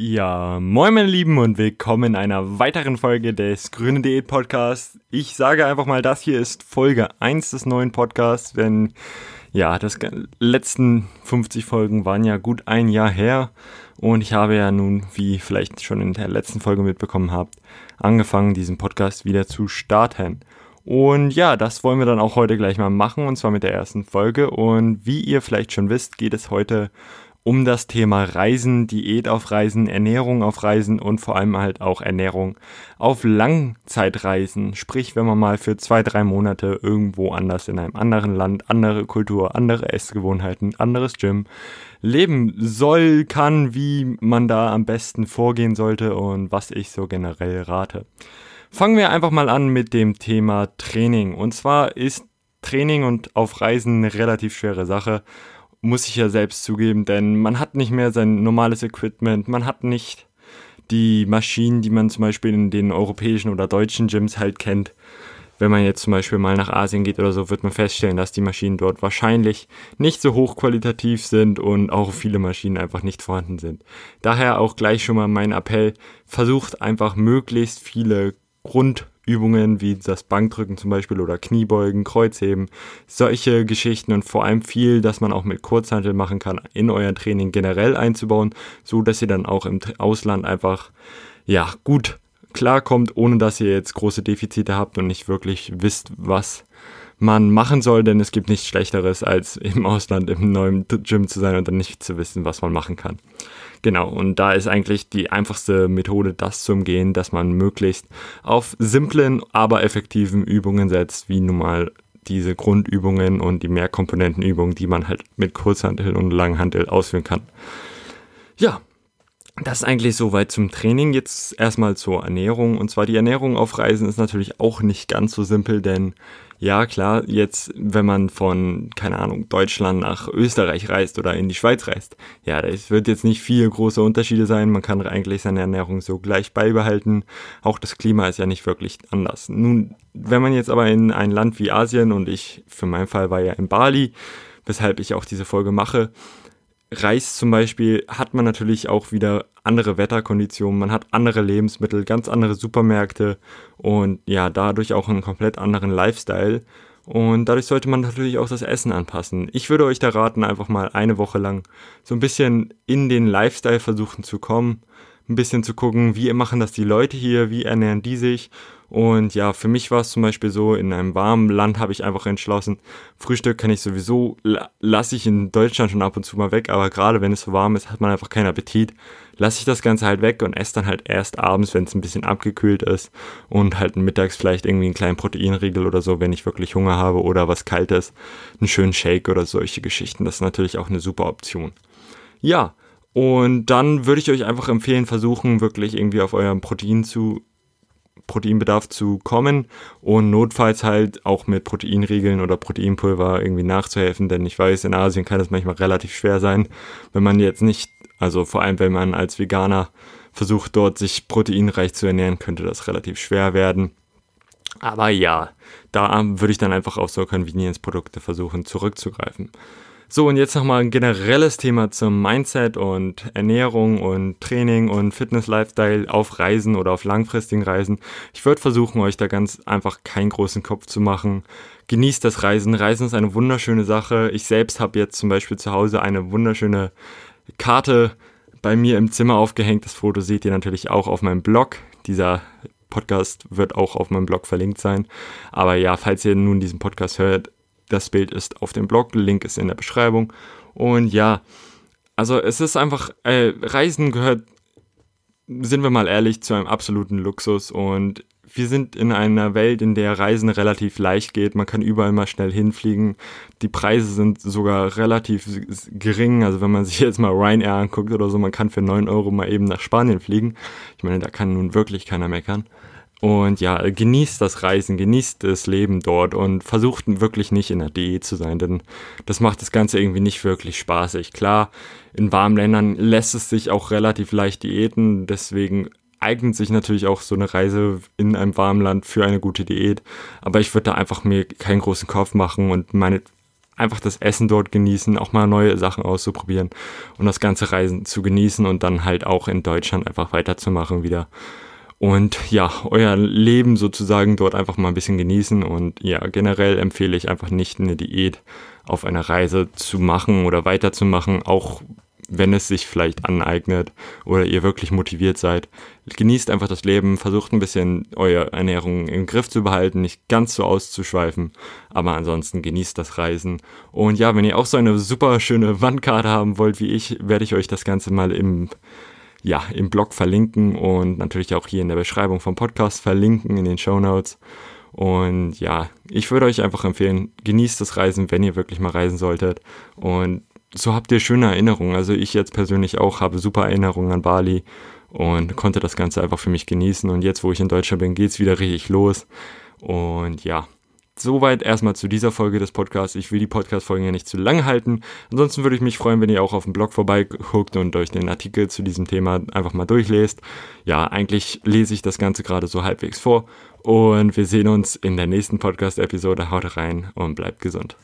Ja, moin meine Lieben und willkommen in einer weiteren Folge des Grüne Diät Podcasts. Ich sage einfach mal, das hier ist Folge 1 des neuen Podcasts, denn ja, das letzten 50 Folgen waren ja gut ein Jahr her und ich habe ja nun, wie vielleicht schon in der letzten Folge mitbekommen habt, angefangen, diesen Podcast wieder zu starten. Und ja, das wollen wir dann auch heute gleich mal machen und zwar mit der ersten Folge. Und wie ihr vielleicht schon wisst, geht es heute um das Thema Reisen, Diät auf Reisen, Ernährung auf Reisen und vor allem halt auch Ernährung auf Langzeitreisen. Sprich, wenn man mal für zwei, drei Monate irgendwo anders in einem anderen Land, andere Kultur, andere Essgewohnheiten, anderes Gym leben soll, kann, wie man da am besten vorgehen sollte und was ich so generell rate. Fangen wir einfach mal an mit dem Thema Training. Und zwar ist Training und auf Reisen eine relativ schwere Sache muss ich ja selbst zugeben, denn man hat nicht mehr sein normales Equipment, man hat nicht die Maschinen, die man zum Beispiel in den europäischen oder deutschen Gyms halt kennt. Wenn man jetzt zum Beispiel mal nach Asien geht oder so, wird man feststellen, dass die Maschinen dort wahrscheinlich nicht so hochqualitativ sind und auch viele Maschinen einfach nicht vorhanden sind. Daher auch gleich schon mal mein Appell, versucht einfach möglichst viele Grund Übungen wie das Bankdrücken zum Beispiel oder Kniebeugen, Kreuzheben, solche Geschichten und vor allem viel, dass man auch mit Kurzhantel machen kann, in euer Training generell einzubauen, so dass ihr dann auch im Ausland einfach, ja, gut klarkommt, ohne dass ihr jetzt große Defizite habt und nicht wirklich wisst, was man machen soll, denn es gibt nichts Schlechteres, als im Ausland im neuen Gym zu sein und dann nicht zu wissen, was man machen kann. Genau, und da ist eigentlich die einfachste Methode, das zu umgehen, dass man möglichst auf simplen, aber effektiven Übungen setzt, wie nun mal diese Grundübungen und die Mehrkomponentenübungen, die man halt mit Kurzhantel und Langhantel ausführen kann. Ja, das ist eigentlich soweit zum Training. Jetzt erstmal zur Ernährung. Und zwar die Ernährung auf Reisen ist natürlich auch nicht ganz so simpel, denn ja, klar, jetzt, wenn man von, keine Ahnung, Deutschland nach Österreich reist oder in die Schweiz reist, ja, es wird jetzt nicht viel große Unterschiede sein. Man kann eigentlich seine Ernährung so gleich beibehalten. Auch das Klima ist ja nicht wirklich anders. Nun, wenn man jetzt aber in ein Land wie Asien und ich, für meinen Fall war ja in Bali, weshalb ich auch diese Folge mache, Reis zum Beispiel hat man natürlich auch wieder andere Wetterkonditionen, man hat andere Lebensmittel, ganz andere Supermärkte und ja, dadurch auch einen komplett anderen Lifestyle. Und dadurch sollte man natürlich auch das Essen anpassen. Ich würde euch da raten, einfach mal eine Woche lang so ein bisschen in den Lifestyle versuchen zu kommen, ein bisschen zu gucken, wie machen das die Leute hier, wie ernähren die sich und ja, für mich war es zum Beispiel so, in einem warmen Land habe ich einfach entschlossen, Frühstück kann ich sowieso, lasse ich in Deutschland schon ab und zu mal weg, aber gerade wenn es so warm ist, hat man einfach keinen Appetit. Lasse ich das Ganze halt weg und esse dann halt erst abends, wenn es ein bisschen abgekühlt ist und halt mittags vielleicht irgendwie einen kleinen Proteinriegel oder so, wenn ich wirklich Hunger habe oder was Kaltes, einen schönen Shake oder solche Geschichten. Das ist natürlich auch eine super Option. Ja, und dann würde ich euch einfach empfehlen, versuchen wirklich irgendwie auf eurem Protein zu Proteinbedarf zu kommen und notfalls halt auch mit Proteinriegeln oder Proteinpulver irgendwie nachzuhelfen, denn ich weiß, in Asien kann das manchmal relativ schwer sein, wenn man jetzt nicht, also vor allem wenn man als Veganer versucht dort sich proteinreich zu ernähren, könnte das relativ schwer werden. Aber ja, da würde ich dann einfach auf so Convenience-Produkte versuchen zurückzugreifen. So, und jetzt nochmal ein generelles Thema zum Mindset und Ernährung und Training und Fitness-Lifestyle auf Reisen oder auf langfristigen Reisen. Ich würde versuchen, euch da ganz einfach keinen großen Kopf zu machen. Genießt das Reisen. Reisen ist eine wunderschöne Sache. Ich selbst habe jetzt zum Beispiel zu Hause eine wunderschöne Karte bei mir im Zimmer aufgehängt. Das Foto seht ihr natürlich auch auf meinem Blog. Dieser Podcast wird auch auf meinem Blog verlinkt sein. Aber ja, falls ihr nun diesen Podcast hört, das Bild ist auf dem Blog, Link ist in der Beschreibung. Und ja, also es ist einfach, äh, Reisen gehört, sind wir mal ehrlich, zu einem absoluten Luxus. Und wir sind in einer Welt, in der Reisen relativ leicht geht. Man kann überall mal schnell hinfliegen. Die Preise sind sogar relativ gering. Also wenn man sich jetzt mal Ryanair anguckt oder so, man kann für 9 Euro mal eben nach Spanien fliegen. Ich meine, da kann nun wirklich keiner meckern. Und ja, genießt das Reisen, genießt das Leben dort und versucht wirklich nicht in der DE zu sein, denn das macht das Ganze irgendwie nicht wirklich spaßig. Klar, in warmen Ländern lässt es sich auch relativ leicht diäten, deswegen eignet sich natürlich auch so eine Reise in einem warmen Land für eine gute Diät. Aber ich würde da einfach mir keinen großen Kopf machen und meine einfach das Essen dort genießen, auch mal neue Sachen auszuprobieren und das ganze Reisen zu genießen und dann halt auch in Deutschland einfach weiterzumachen wieder. Und ja, euer Leben sozusagen dort einfach mal ein bisschen genießen und ja, generell empfehle ich einfach nicht eine Diät auf einer Reise zu machen oder weiterzumachen, auch wenn es sich vielleicht aneignet oder ihr wirklich motiviert seid. Genießt einfach das Leben, versucht ein bisschen eure Ernährung im Griff zu behalten, nicht ganz so auszuschweifen, aber ansonsten genießt das Reisen. Und ja, wenn ihr auch so eine super schöne Wandkarte haben wollt wie ich, werde ich euch das Ganze mal im ja, im Blog verlinken und natürlich auch hier in der Beschreibung vom Podcast verlinken in den Show Notes. Und ja, ich würde euch einfach empfehlen, genießt das Reisen, wenn ihr wirklich mal reisen solltet. Und so habt ihr schöne Erinnerungen. Also ich jetzt persönlich auch habe super Erinnerungen an Bali und konnte das Ganze einfach für mich genießen. Und jetzt, wo ich in Deutschland bin, geht es wieder richtig los. Und ja, soweit erstmal zu dieser Folge des Podcasts. Ich will die Podcast-Folgen ja nicht zu lang halten. Ansonsten würde ich mich freuen, wenn ihr auch auf dem Blog vorbeiguckt und euch den Artikel zu diesem Thema einfach mal durchlest. Ja, eigentlich lese ich das Ganze gerade so halbwegs vor. Und wir sehen uns in der nächsten Podcast-Episode. Haut rein und bleibt gesund.